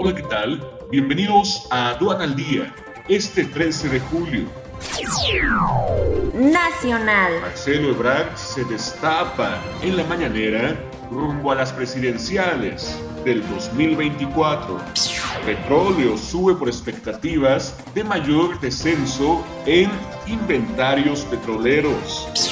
Hola, ¿qué tal? Bienvenidos a Aduana al Día, este 13 de julio. Nacional. Marcelo Ebrard se destapa en la mañanera rumbo a las presidenciales del 2024. Petróleo sube por expectativas de mayor descenso en inventarios petroleros.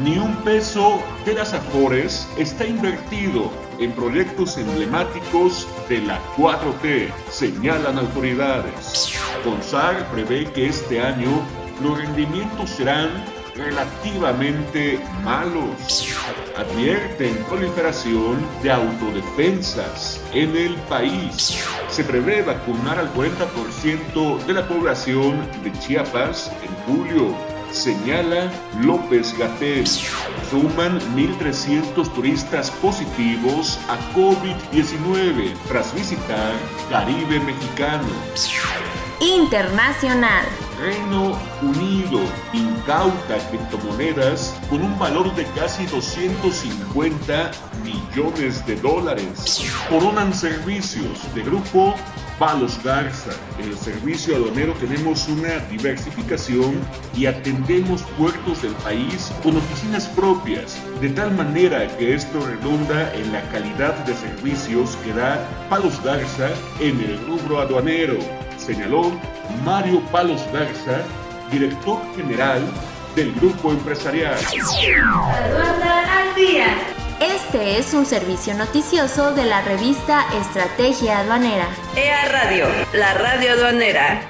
Ni un peso de las Afores está invertido en proyectos emblemáticos de la 4T, señalan autoridades. CONSAR prevé que este año los rendimientos serán relativamente malos. Advierten proliferación de autodefensas en el país. Se prevé vacunar al 40% de la población de Chiapas en julio señala López Gatel. Suman 1.300 turistas positivos a COVID-19 tras visitar Caribe mexicano. Internacional. Reino Unido incauta criptomonedas con un valor de casi 250 millones de dólares. Coronan servicios de grupo Palos Garza. En el servicio aduanero tenemos una diversificación y atendemos puertos del país con oficinas propias, de tal manera que esto redunda en la calidad de servicios que da Palos Garza en el rubro aduanero, señaló Mario Palos Garza, director general del grupo empresarial. Aduana al día. Este es un servicio noticioso de la revista Estrategia Aduanera. EA Radio, la radio aduanera.